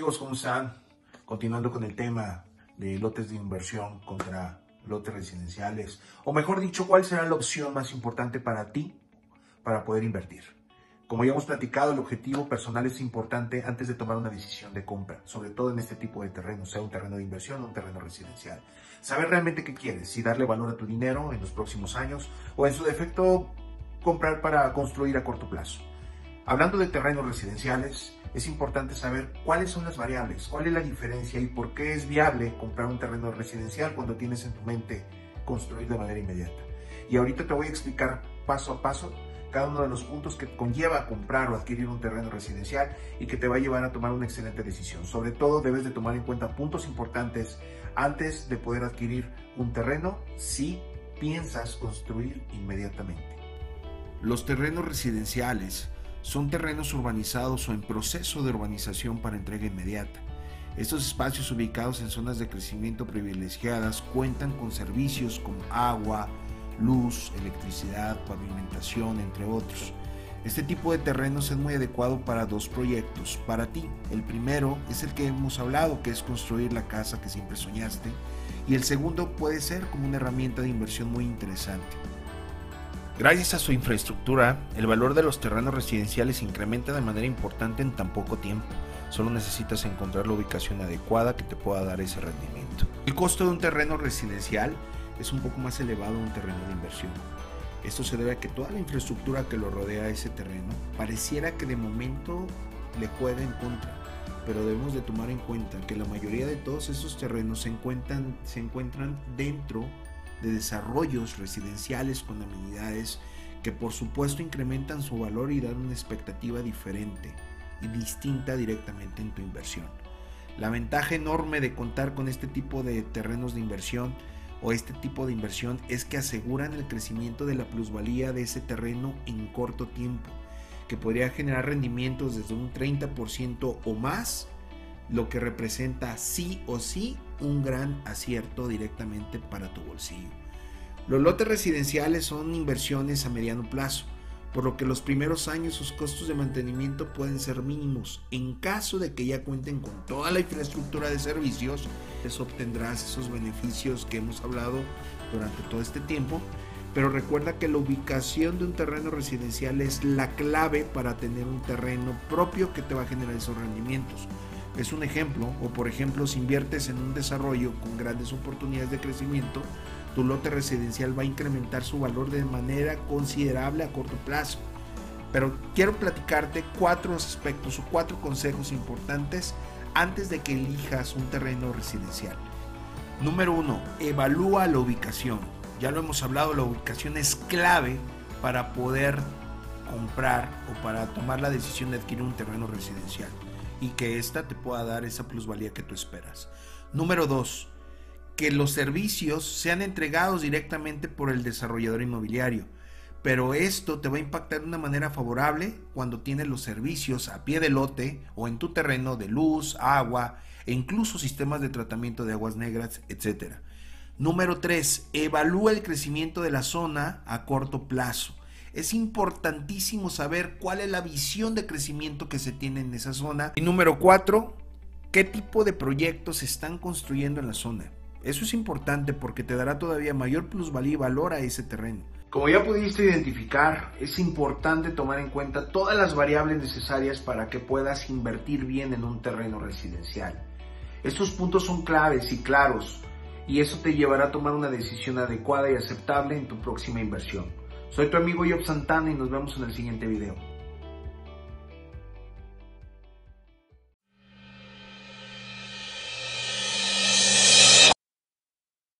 ¿Cómo están? Continuando con el tema de lotes de inversión contra lotes residenciales, o mejor dicho, ¿cuál será la opción más importante para ti para poder invertir? Como ya hemos platicado, el objetivo personal es importante antes de tomar una decisión de compra, sobre todo en este tipo de terreno, sea un terreno de inversión o un terreno residencial. Saber realmente qué quieres, si darle valor a tu dinero en los próximos años o en su defecto comprar para construir a corto plazo. Hablando de terrenos residenciales, es importante saber cuáles son las variables, cuál es la diferencia y por qué es viable comprar un terreno residencial cuando tienes en tu mente construir de manera inmediata. Y ahorita te voy a explicar paso a paso cada uno de los puntos que conlleva comprar o adquirir un terreno residencial y que te va a llevar a tomar una excelente decisión. Sobre todo debes de tomar en cuenta puntos importantes antes de poder adquirir un terreno si piensas construir inmediatamente. Los terrenos residenciales son terrenos urbanizados o en proceso de urbanización para entrega inmediata. Estos espacios ubicados en zonas de crecimiento privilegiadas cuentan con servicios como agua, luz, electricidad, pavimentación, entre otros. Este tipo de terrenos es muy adecuado para dos proyectos. Para ti, el primero es el que hemos hablado, que es construir la casa que siempre soñaste. Y el segundo puede ser como una herramienta de inversión muy interesante. Gracias a su infraestructura, el valor de los terrenos residenciales incrementa de manera importante en tan poco tiempo. Solo necesitas encontrar la ubicación adecuada que te pueda dar ese rendimiento. El costo de un terreno residencial es un poco más elevado de un terreno de inversión. Esto se debe a que toda la infraestructura que lo rodea a ese terreno pareciera que de momento le juega en contra, pero debemos de tomar en cuenta que la mayoría de todos esos terrenos se encuentran, se encuentran dentro de desarrollos residenciales con amenidades que por supuesto incrementan su valor y dan una expectativa diferente y distinta directamente en tu inversión. La ventaja enorme de contar con este tipo de terrenos de inversión o este tipo de inversión es que aseguran el crecimiento de la plusvalía de ese terreno en corto tiempo, que podría generar rendimientos desde un 30% o más, lo que representa sí o sí un gran acierto directamente para tu bolsillo. Los lotes residenciales son inversiones a mediano plazo, por lo que los primeros años sus costos de mantenimiento pueden ser mínimos. En caso de que ya cuenten con toda la infraestructura de servicios, les obtendrás esos beneficios que hemos hablado durante todo este tiempo. Pero recuerda que la ubicación de un terreno residencial es la clave para tener un terreno propio que te va a generar esos rendimientos. Es un ejemplo, o por ejemplo, si inviertes en un desarrollo con grandes oportunidades de crecimiento, tu lote residencial va a incrementar su valor de manera considerable a corto plazo. Pero quiero platicarte cuatro aspectos o cuatro consejos importantes antes de que elijas un terreno residencial. Número uno, evalúa la ubicación. Ya lo hemos hablado, la ubicación es clave para poder comprar o para tomar la decisión de adquirir un terreno residencial y que ésta te pueda dar esa plusvalía que tú esperas. Número dos, que los servicios sean entregados directamente por el desarrollador inmobiliario. Pero esto te va a impactar de una manera favorable cuando tienes los servicios a pie de lote o en tu terreno de luz, agua e incluso sistemas de tratamiento de aguas negras, etc. Número 3. Evalúa el crecimiento de la zona a corto plazo. Es importantísimo saber cuál es la visión de crecimiento que se tiene en esa zona. Y número 4. ¿Qué tipo de proyectos se están construyendo en la zona? Eso es importante porque te dará todavía mayor plusvalía y valor a ese terreno. Como ya pudiste identificar, es importante tomar en cuenta todas las variables necesarias para que puedas invertir bien en un terreno residencial. Estos puntos son claves y claros y eso te llevará a tomar una decisión adecuada y aceptable en tu próxima inversión. Soy tu amigo Job Santana y nos vemos en el siguiente video.